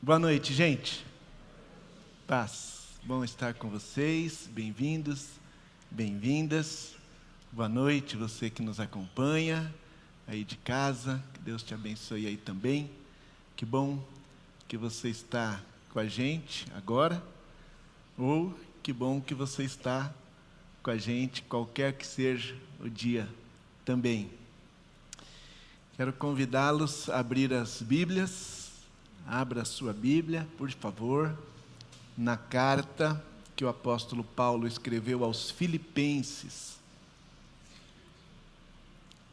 Boa noite, gente. Paz. Bom estar com vocês. Bem-vindos, bem-vindas. Boa noite, você que nos acompanha aí de casa. Que Deus te abençoe aí também. Que bom que você está com a gente agora. Ou que bom que você está com a gente, qualquer que seja o dia também. Quero convidá-los a abrir as Bíblias Abra sua Bíblia, por favor, na carta que o apóstolo Paulo escreveu aos Filipenses.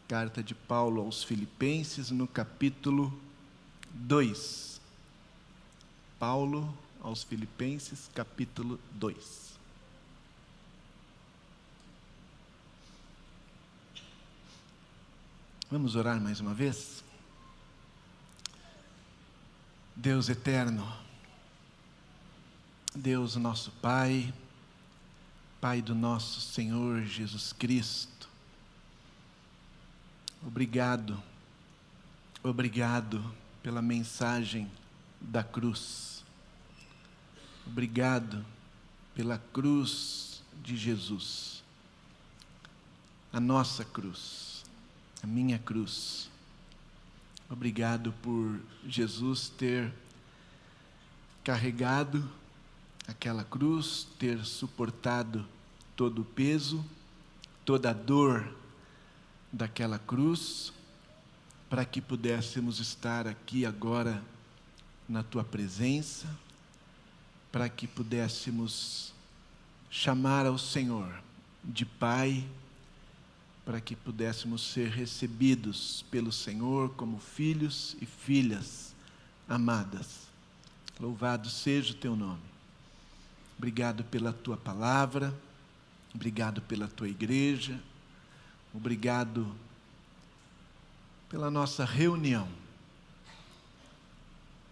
Carta de Paulo aos Filipenses, no capítulo 2. Paulo aos Filipenses, capítulo 2. Vamos orar mais uma vez? Deus eterno, Deus nosso Pai, Pai do nosso Senhor Jesus Cristo, obrigado, obrigado pela mensagem da cruz, obrigado pela cruz de Jesus, a nossa cruz, a minha cruz Obrigado por Jesus ter carregado aquela cruz, ter suportado todo o peso, toda a dor daquela cruz, para que pudéssemos estar aqui agora na tua presença, para que pudéssemos chamar ao Senhor de Pai para que pudéssemos ser recebidos pelo Senhor como filhos e filhas amadas. Louvado seja o teu nome. Obrigado pela tua palavra, obrigado pela tua igreja, obrigado pela nossa reunião.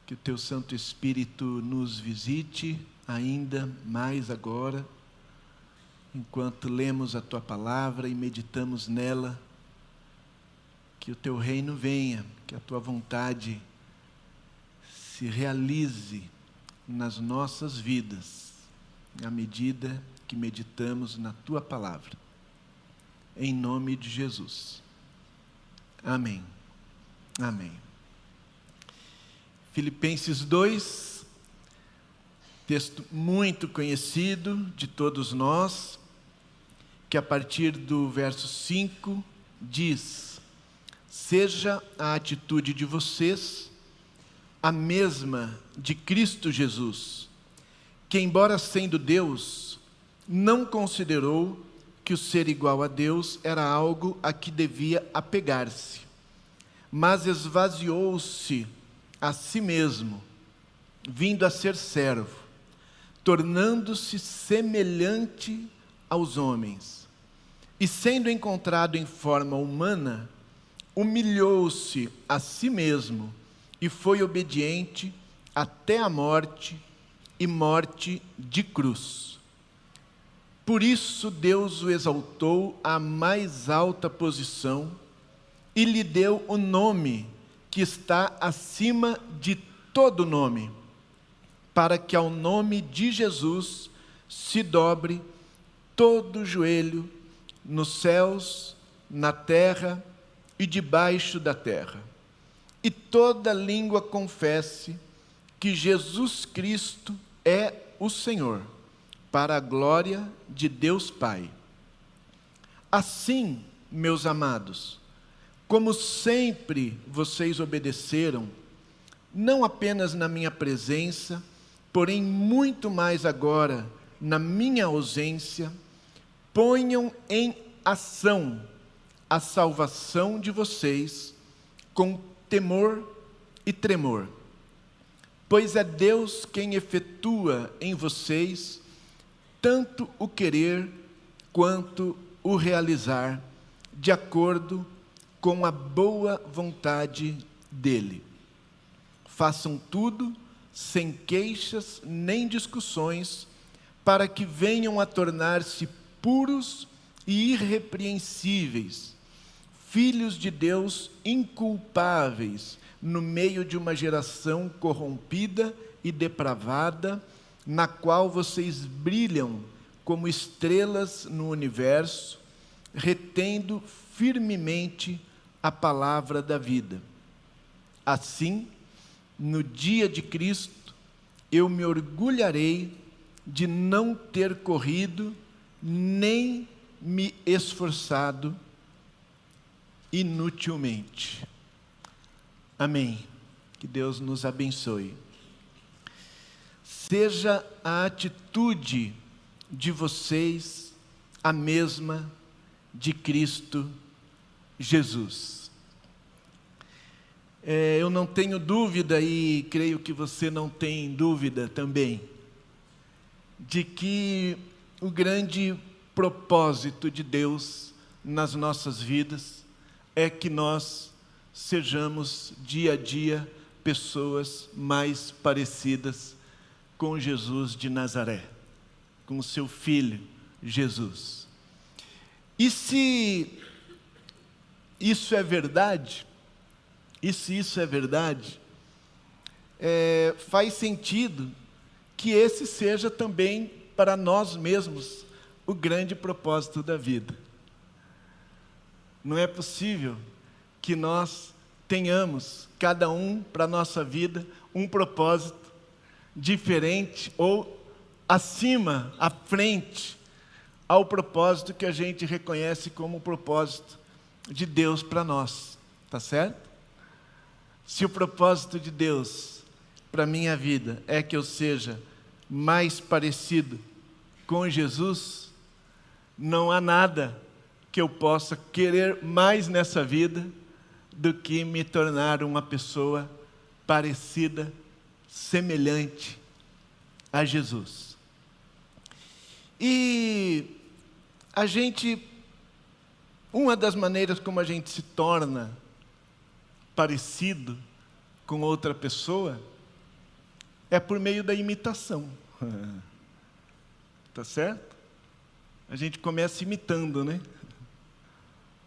Que o teu Santo Espírito nos visite ainda mais agora enquanto lemos a tua palavra e meditamos nela, que o teu reino venha, que a tua vontade se realize nas nossas vidas, à medida que meditamos na tua palavra. Em nome de Jesus. Amém. Amém. Filipenses 2, texto muito conhecido de todos nós, que a partir do verso 5 diz: Seja a atitude de vocês a mesma de Cristo Jesus, que, embora sendo Deus, não considerou que o ser igual a Deus era algo a que devia apegar-se, mas esvaziou-se a si mesmo, vindo a ser servo, tornando-se semelhante aos homens e sendo encontrado em forma humana, humilhou-se a si mesmo e foi obediente até a morte e morte de cruz. Por isso Deus o exaltou à mais alta posição e lhe deu o nome que está acima de todo nome, para que ao nome de Jesus se dobre todo o joelho nos céus, na terra e debaixo da terra. E toda língua confesse que Jesus Cristo é o Senhor, para a glória de Deus Pai. Assim, meus amados, como sempre vocês obedeceram, não apenas na minha presença, porém muito mais agora na minha ausência, ponham em ação a salvação de vocês com temor e tremor. Pois é Deus quem efetua em vocês tanto o querer quanto o realizar, de acordo com a boa vontade dEle. Façam tudo sem queixas nem discussões, para que venham a tornar-se puros e irrepreensíveis, filhos de Deus inculpáveis, no meio de uma geração corrompida e depravada, na qual vocês brilham como estrelas no universo, retendo firmemente a palavra da vida. Assim, no dia de Cristo, eu me orgulharei de não ter corrido nem me esforçado inutilmente. Amém. Que Deus nos abençoe. Seja a atitude de vocês a mesma de Cristo Jesus. É, eu não tenho dúvida, e creio que você não tem dúvida também, de que o grande propósito de Deus nas nossas vidas é que nós sejamos dia a dia pessoas mais parecidas com Jesus de Nazaré, com o seu filho Jesus. E se isso é verdade, e se isso é verdade, é, faz sentido que esse seja também para nós mesmos o grande propósito da vida. Não é possível que nós tenhamos, cada um para a nossa vida, um propósito diferente ou acima, à frente, ao propósito que a gente reconhece como o propósito de Deus para nós, tá certo? Se o propósito de Deus para minha vida é que eu seja mais parecido com Jesus, não há nada que eu possa querer mais nessa vida do que me tornar uma pessoa parecida, semelhante a Jesus. E a gente, uma das maneiras como a gente se torna parecido com outra pessoa é por meio da imitação. Tá certo? A gente começa imitando, né?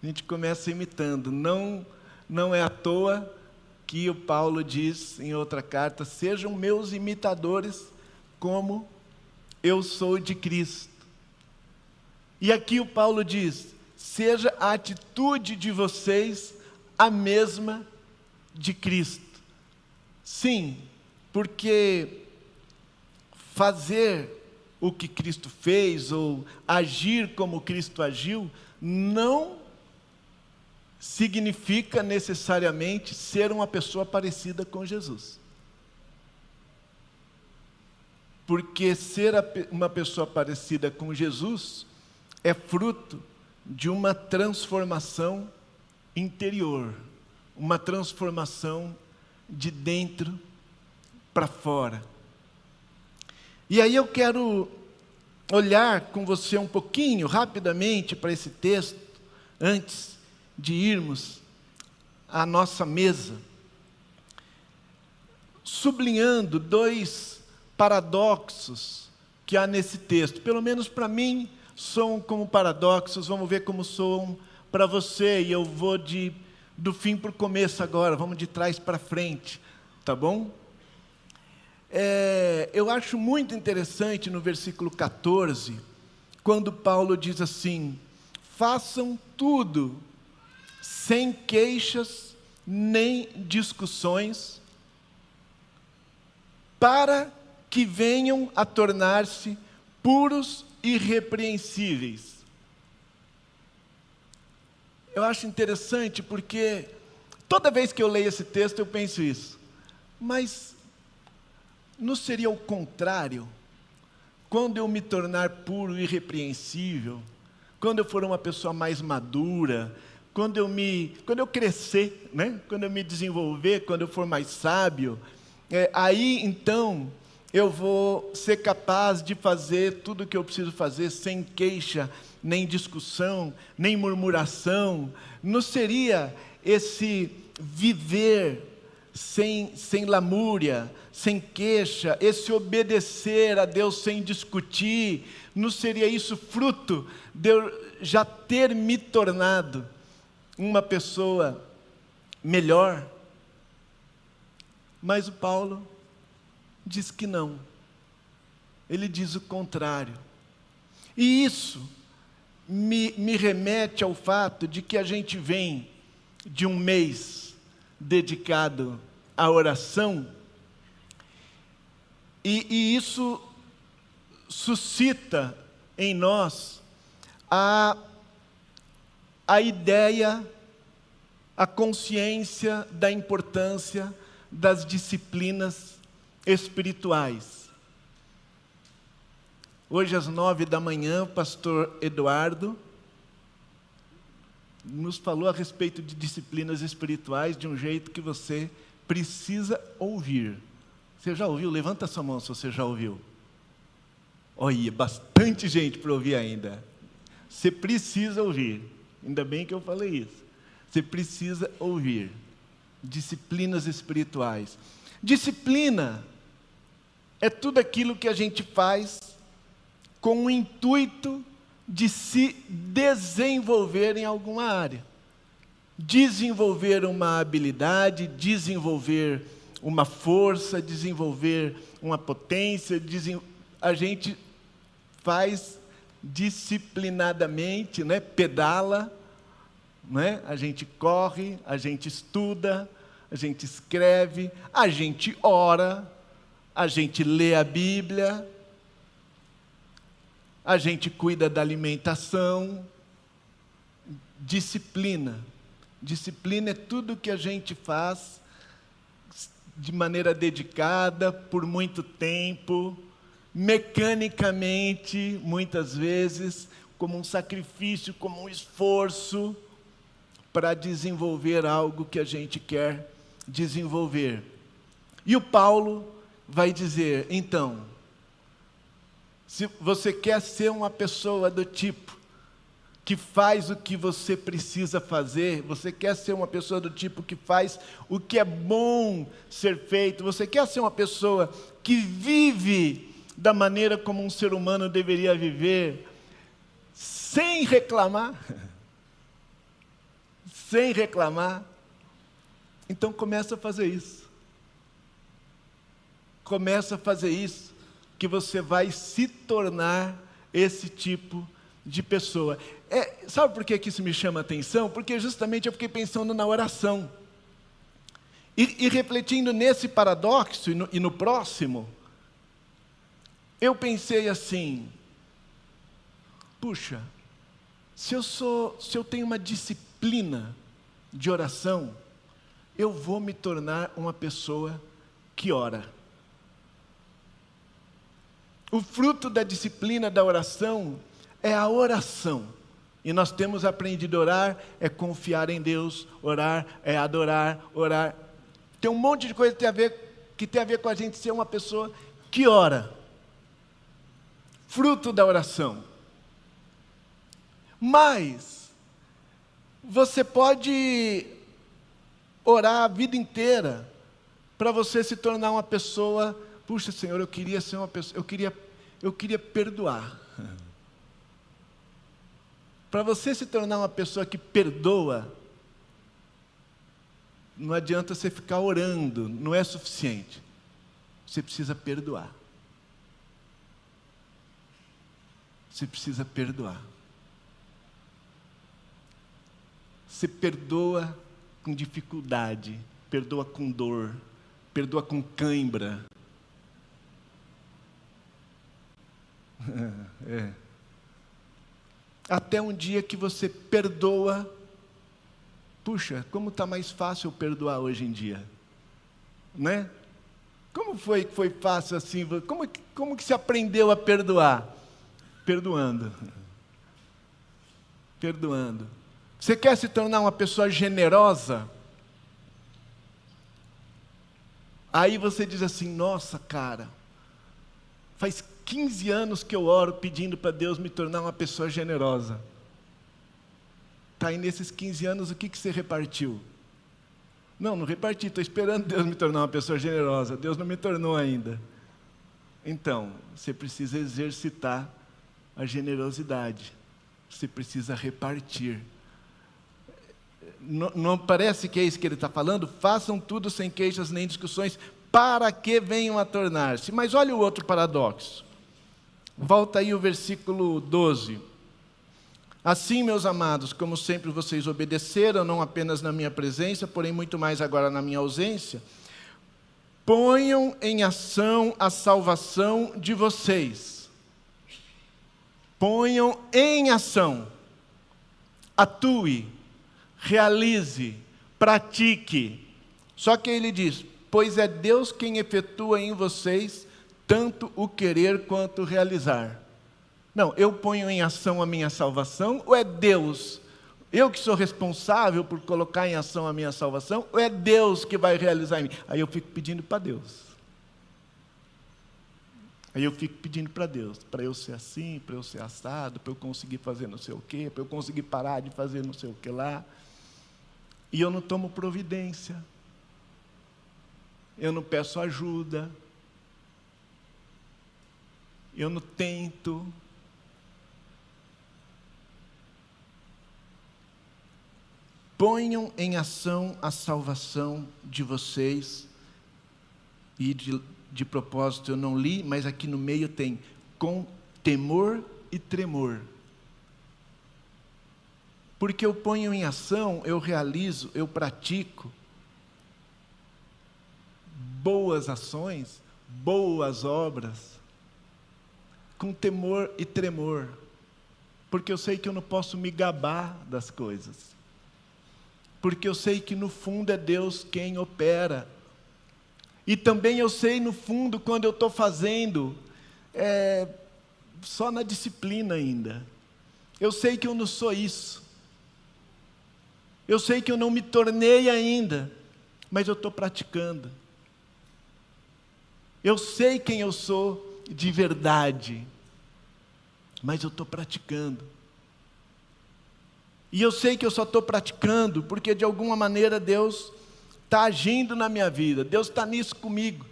A gente começa imitando. Não, não é à toa que o Paulo diz em outra carta: sejam meus imitadores, como eu sou de Cristo. E aqui o Paulo diz: seja a atitude de vocês a mesma de Cristo. Sim, porque fazer o que Cristo fez ou agir como Cristo agiu não significa necessariamente ser uma pessoa parecida com Jesus. Porque ser uma pessoa parecida com Jesus é fruto de uma transformação interior, uma transformação de dentro para fora. E aí eu quero olhar com você um pouquinho, rapidamente, para esse texto, antes de irmos à nossa mesa, sublinhando dois paradoxos que há nesse texto. Pelo menos para mim, são como paradoxos, vamos ver como são para você, e eu vou de, do fim para o começo agora, vamos de trás para frente, tá bom? É, eu acho muito interessante no versículo 14, quando Paulo diz assim: façam tudo sem queixas nem discussões, para que venham a tornar-se puros e irrepreensíveis. Eu acho interessante porque toda vez que eu leio esse texto eu penso isso. Mas não seria o contrário? Quando eu me tornar puro e irrepreensível, quando eu for uma pessoa mais madura, quando eu me, quando eu crescer, né? Quando eu me desenvolver, quando eu for mais sábio, é, aí então eu vou ser capaz de fazer tudo o que eu preciso fazer sem queixa, nem discussão, nem murmuração. Não seria esse viver sem, sem lamúria, sem queixa, esse obedecer a Deus sem discutir, não seria isso fruto de eu já ter me tornado uma pessoa melhor? Mas o Paulo diz que não. Ele diz o contrário. E isso me, me remete ao fato de que a gente vem de um mês dedicado à oração, e, e isso suscita em nós a, a ideia, a consciência da importância das disciplinas espirituais. Hoje, às nove da manhã, o pastor Eduardo nos falou a respeito de disciplinas espirituais de um jeito que você precisa ouvir. Você já ouviu? Levanta sua mão se você já ouviu. Olha, bastante gente para ouvir ainda. Você precisa ouvir. Ainda bem que eu falei isso. Você precisa ouvir. Disciplinas espirituais. Disciplina é tudo aquilo que a gente faz com o intuito de se desenvolver em alguma área. Desenvolver uma habilidade, desenvolver uma força, desenvolver uma potência, a gente faz disciplinadamente, né? pedala, né? a gente corre, a gente estuda, a gente escreve, a gente ora, a gente lê a Bíblia, a gente cuida da alimentação, disciplina. Disciplina é tudo que a gente faz de maneira dedicada, por muito tempo, mecanicamente, muitas vezes, como um sacrifício, como um esforço para desenvolver algo que a gente quer desenvolver. E o Paulo vai dizer: então, se você quer ser uma pessoa do tipo que faz o que você precisa fazer, você quer ser uma pessoa do tipo que faz o que é bom ser feito, você quer ser uma pessoa que vive da maneira como um ser humano deveria viver, sem reclamar. sem reclamar. Então começa a fazer isso. Começa a fazer isso, que você vai se tornar esse tipo de pessoa. É, sabe por que, que isso me chama atenção? Porque justamente eu fiquei pensando na oração. E, e refletindo nesse paradoxo e no, e no próximo, eu pensei assim: puxa, se eu sou, se eu tenho uma disciplina de oração, eu vou me tornar uma pessoa que ora. O fruto da disciplina da oração é a oração. E nós temos aprendido a orar, é confiar em Deus, orar é adorar, orar. Tem um monte de coisa que tem a ver, que tem a ver com a gente ser uma pessoa que ora fruto da oração. Mas, você pode orar a vida inteira para você se tornar uma pessoa, puxa Senhor, eu queria ser uma pessoa, eu queria, eu queria perdoar. para você se tornar uma pessoa que perdoa, não adianta você ficar orando, não é suficiente. Você precisa perdoar. Você precisa perdoar. Você perdoa com dificuldade, perdoa com dor, perdoa com cãibra. É. Até um dia que você perdoa. Puxa, como está mais fácil perdoar hoje em dia? Né? Como foi que foi fácil assim? Como, como que se aprendeu a perdoar? perdoando. Perdoando. Você quer se tornar uma pessoa generosa? Aí você diz assim: Nossa, cara, faz 15 anos que eu oro pedindo para Deus me tornar uma pessoa generosa. Está aí nesses 15 anos, o que, que você repartiu? Não, não reparti, estou esperando Deus me tornar uma pessoa generosa. Deus não me tornou ainda. Então, você precisa exercitar a generosidade. Você precisa repartir. não, não parece que é isso que ele está falando? Façam tudo sem queixas nem discussões, para que venham a tornar-se. Mas olha o outro paradoxo. Volta aí o versículo 12. Assim, meus amados, como sempre vocês obedeceram, não apenas na minha presença, porém muito mais agora na minha ausência, ponham em ação a salvação de vocês. Ponham em ação. Atue, realize, pratique. Só que ele diz: Pois é Deus quem efetua em vocês tanto o querer quanto o realizar. Não, eu ponho em ação a minha salvação, ou é Deus eu que sou responsável por colocar em ação a minha salvação, ou é Deus que vai realizar em mim? Aí eu fico pedindo para Deus. Aí eu fico pedindo para Deus, para eu ser assim, para eu ser assado, para eu conseguir fazer não sei o quê, para eu conseguir parar de fazer não sei o que lá. E eu não tomo providência. Eu não peço ajuda. Eu não tento. Ponham em ação a salvação de vocês. E de, de propósito eu não li, mas aqui no meio tem com temor e tremor. Porque eu ponho em ação, eu realizo, eu pratico boas ações, boas obras, com temor e tremor, porque eu sei que eu não posso me gabar das coisas porque eu sei que no fundo é Deus quem opera. E também eu sei no fundo quando eu estou fazendo, é, só na disciplina ainda. Eu sei que eu não sou isso. Eu sei que eu não me tornei ainda, mas eu estou praticando. Eu sei quem eu sou de verdade, mas eu estou praticando. E eu sei que eu só estou praticando porque de alguma maneira Deus está agindo na minha vida, Deus está nisso comigo.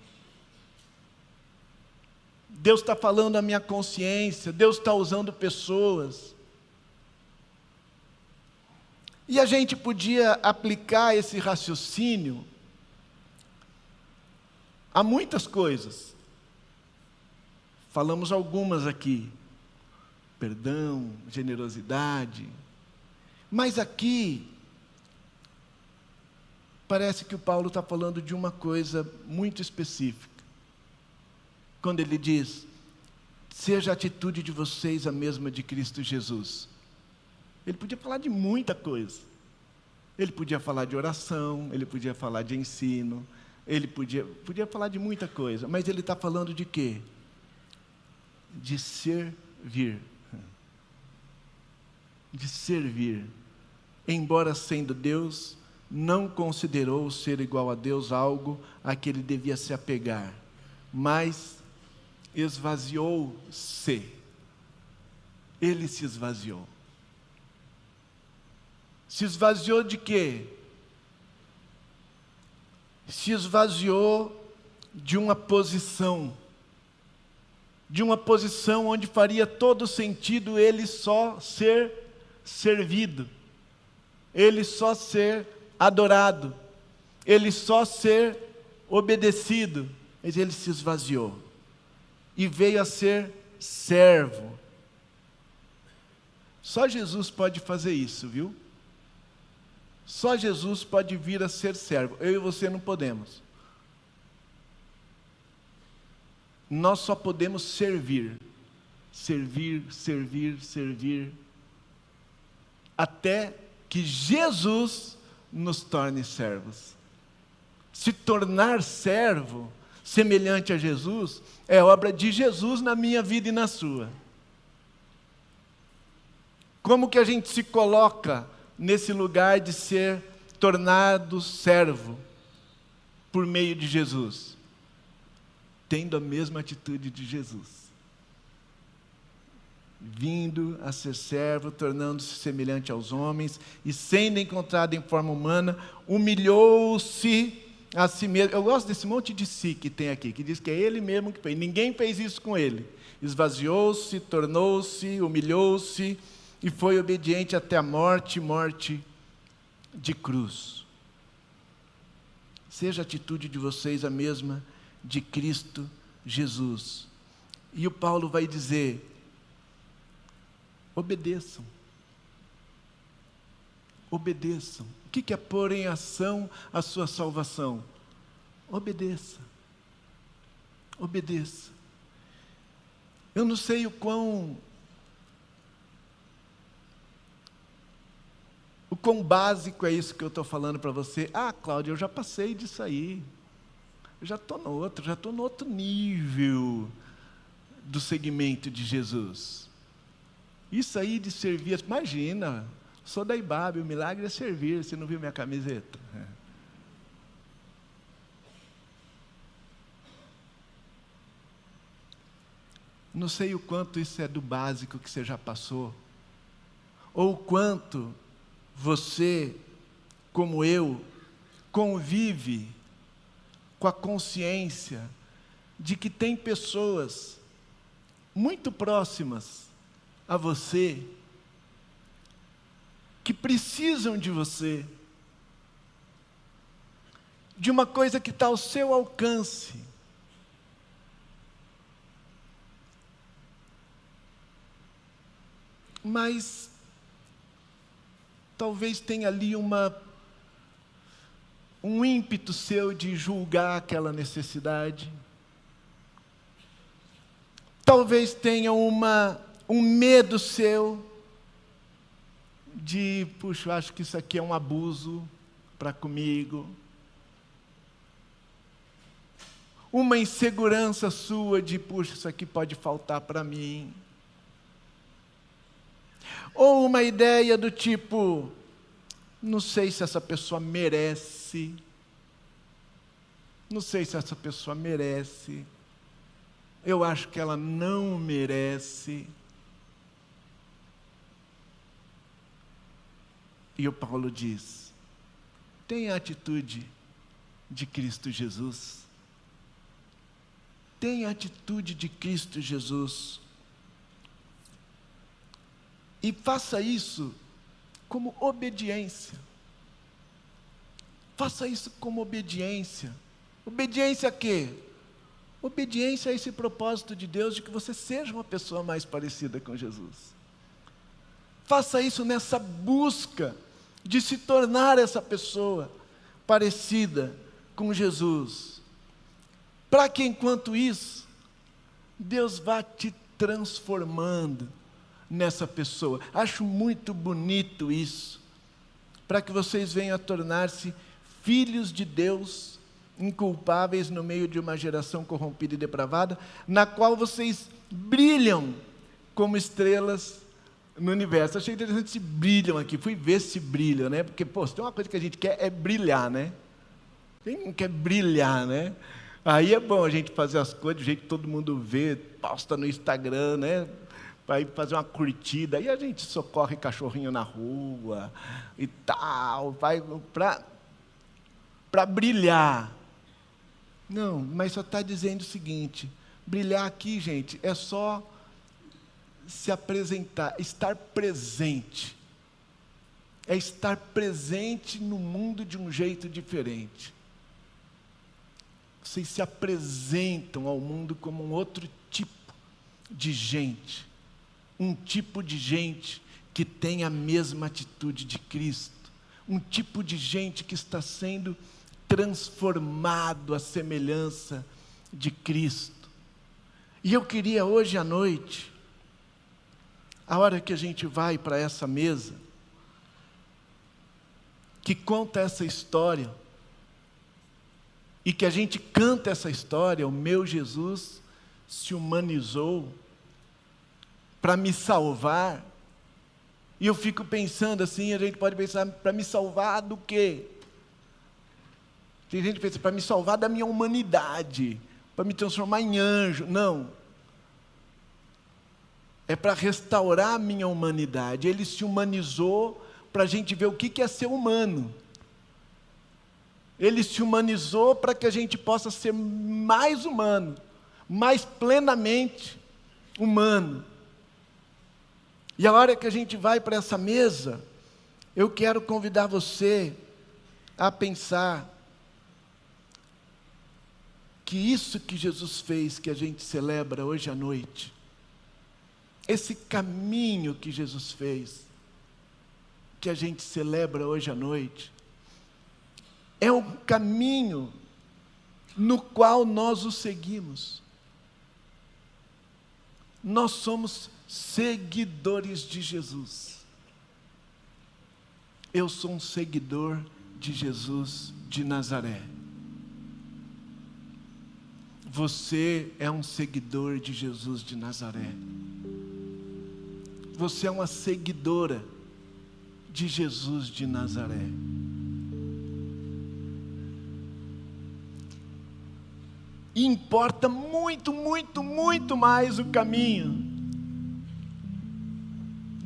Deus está falando a minha consciência, Deus está usando pessoas. E a gente podia aplicar esse raciocínio a muitas coisas. Falamos algumas aqui: perdão, generosidade, mas aqui, parece que o Paulo está falando de uma coisa muito específica. Quando ele diz: seja a atitude de vocês a mesma de Cristo Jesus. Ele podia falar de muita coisa. Ele podia falar de oração, ele podia falar de ensino, ele podia, podia falar de muita coisa, mas ele está falando de quê? De servir. De servir embora sendo Deus, não considerou ser igual a Deus algo a que ele devia se apegar, mas esvaziou-se. Ele se esvaziou. Se esvaziou de quê? Se esvaziou de uma posição, de uma posição onde faria todo sentido ele só ser servido ele só ser adorado, ele só ser obedecido, mas ele se esvaziou e veio a ser servo. Só Jesus pode fazer isso, viu? Só Jesus pode vir a ser servo. Eu e você não podemos. Nós só podemos servir. Servir, servir, servir. Até que Jesus nos torne servos. Se tornar servo, semelhante a Jesus, é obra de Jesus na minha vida e na sua. Como que a gente se coloca nesse lugar de ser tornado servo por meio de Jesus? Tendo a mesma atitude de Jesus vindo a ser servo, tornando-se semelhante aos homens, e sendo encontrado em forma humana, humilhou-se a si mesmo. Eu gosto desse monte de si que tem aqui, que diz que é ele mesmo que fez. Ninguém fez isso com ele. Esvaziou-se, tornou-se, humilhou-se e foi obediente até a morte morte de cruz. Seja a atitude de vocês a mesma de Cristo Jesus. E o Paulo vai dizer: obedeçam. Obedeçam. O que é pôr em ação a sua salvação? Obedeça. Obedeça. Eu não sei o quão O quão básico é isso que eu estou falando para você? Ah, Cláudia, eu já passei disso aí. Eu já estou no outro, já estou no outro nível do segmento de Jesus. Isso aí de servir, imagina, sou da Ibabe, o milagre é servir, você não viu minha camiseta? É. Não sei o quanto isso é do básico que você já passou, ou quanto você, como eu, convive com a consciência de que tem pessoas muito próximas a você que precisam de você, de uma coisa que está ao seu alcance. Mas talvez tenha ali uma um ímpeto seu de julgar aquela necessidade. Talvez tenha uma um medo seu de, puxa, eu acho que isso aqui é um abuso para comigo. Uma insegurança sua de, puxa, isso aqui pode faltar para mim. Ou uma ideia do tipo: não sei se essa pessoa merece, não sei se essa pessoa merece, eu acho que ela não merece. E o Paulo diz: tenha a atitude de Cristo Jesus. Tenha a atitude de Cristo Jesus. E faça isso como obediência. Faça isso como obediência. Obediência a quê? Obediência a esse propósito de Deus de que você seja uma pessoa mais parecida com Jesus. Faça isso nessa busca de se tornar essa pessoa parecida com Jesus. Para que enquanto isso, Deus vá te transformando nessa pessoa. Acho muito bonito isso, para que vocês venham a tornar-se filhos de Deus, inculpáveis no meio de uma geração corrompida e depravada, na qual vocês brilham como estrelas no universo. Achei interessante se brilham aqui. Fui ver se brilham, né? Porque, pô, se tem uma coisa que a gente quer é brilhar, né? Quem não quer brilhar, né? Aí é bom a gente fazer as coisas do jeito que todo mundo vê, posta no Instagram, né? vai fazer uma curtida, aí a gente socorre cachorrinho na rua e tal, vai para brilhar. Não, mas só está dizendo o seguinte: brilhar aqui, gente, é só se apresentar, estar presente. É estar presente no mundo de um jeito diferente. Vocês se apresentam ao mundo como um outro tipo de gente um tipo de gente que tem a mesma atitude de Cristo, um tipo de gente que está sendo transformado à semelhança de Cristo. E eu queria hoje à noite, a hora que a gente vai para essa mesa, que conta essa história, e que a gente canta essa história, o meu Jesus se humanizou, para me salvar. E eu fico pensando assim, a gente pode pensar, para me salvar do quê? Tem gente que pensa, para me salvar da minha humanidade, para me transformar em anjo. Não. É para restaurar a minha humanidade. Ele se humanizou para a gente ver o que é ser humano. Ele se humanizou para que a gente possa ser mais humano, mais plenamente humano. E a hora que a gente vai para essa mesa, Eu quero convidar você a pensar que isso que Jesus fez, que a gente celebra hoje à noite, esse caminho que Jesus fez, que a gente celebra hoje à noite, é um caminho no qual nós o seguimos. Nós somos seguidores de Jesus. Eu sou um seguidor de Jesus de Nazaré. Você é um seguidor de Jesus de Nazaré. Você é uma seguidora de Jesus de Nazaré. E importa muito, muito, muito mais o caminho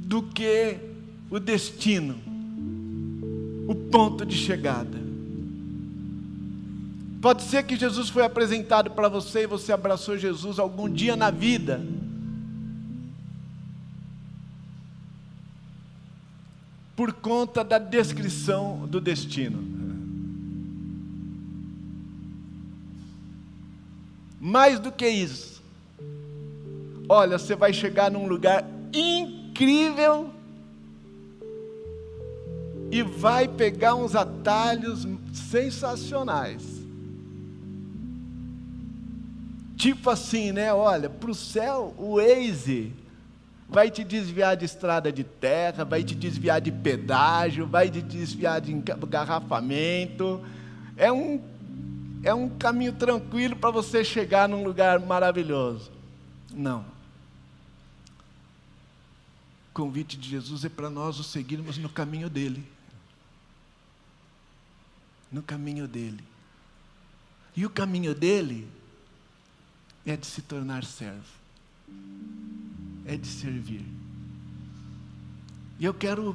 do que o destino, o ponto de chegada. Pode ser que Jesus foi apresentado para você e você abraçou Jesus algum dia na vida. Por conta da descrição do destino. Mais do que isso. Olha, você vai chegar num lugar incrível e vai pegar uns atalhos sensacionais. Tipo assim, né? Olha, para o céu, o Waze vai te desviar de estrada de terra, vai te desviar de pedágio, vai te desviar de engarrafamento. É um, é um caminho tranquilo para você chegar num lugar maravilhoso. Não. O convite de Jesus é para nós o seguirmos no caminho dele. No caminho dele. E o caminho dele é de se tornar servo, é de servir. E eu quero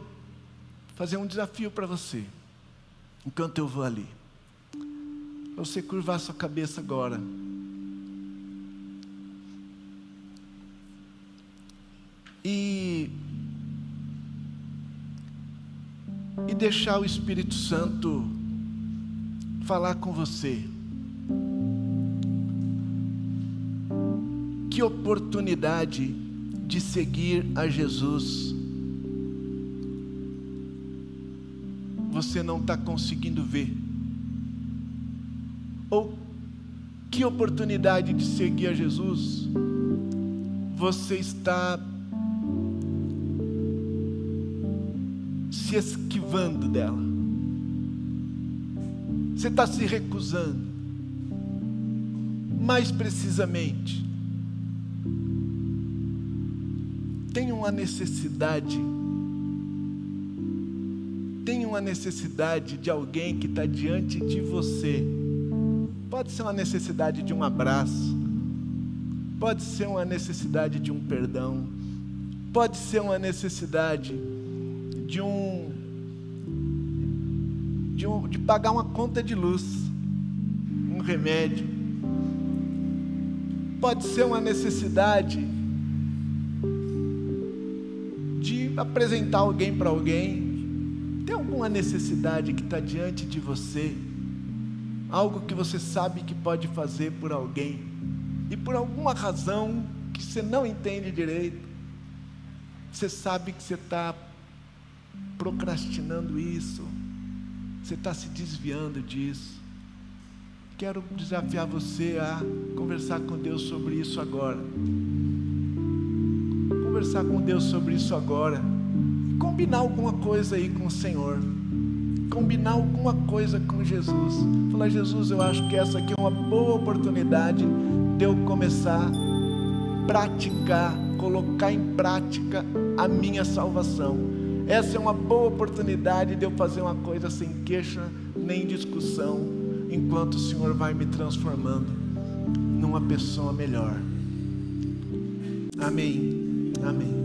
fazer um desafio para você, enquanto eu vou ali. Você curvar sua cabeça agora. E, e deixar o Espírito Santo falar com você. Que oportunidade de seguir a Jesus você não está conseguindo ver? Ou que oportunidade de seguir a Jesus você está se esquivando dela? Você está se recusando? Mais precisamente, tem uma necessidade, tem uma necessidade de alguém que está diante de você. Pode ser uma necessidade de um abraço, pode ser uma necessidade de um perdão, pode ser uma necessidade de um de, um, de pagar uma conta de luz, um remédio, pode ser uma necessidade apresentar alguém para alguém, tem alguma necessidade que está diante de você, algo que você sabe que pode fazer por alguém, e por alguma razão que você não entende direito, você sabe que você está procrastinando isso, você está se desviando disso. Quero desafiar você a conversar com Deus sobre isso agora. Conversar com Deus sobre isso agora. Combinar alguma coisa aí com o Senhor. Combinar alguma coisa com Jesus. Falar, Jesus, eu acho que essa aqui é uma boa oportunidade de eu começar a praticar, colocar em prática a minha salvação. Essa é uma boa oportunidade de eu fazer uma coisa sem queixa nem discussão, enquanto o Senhor vai me transformando numa pessoa melhor. Amém. Amém.